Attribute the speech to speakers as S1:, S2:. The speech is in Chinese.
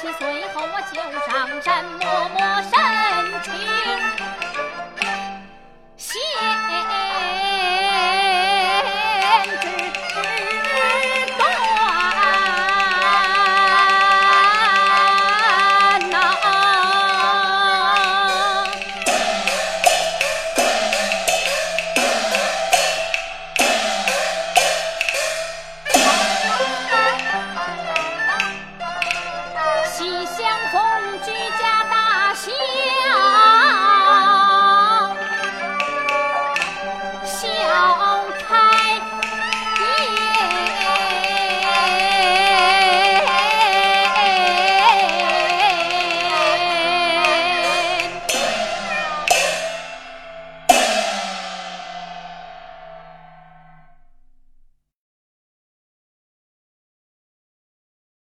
S1: 随后，我就上山，默默深情。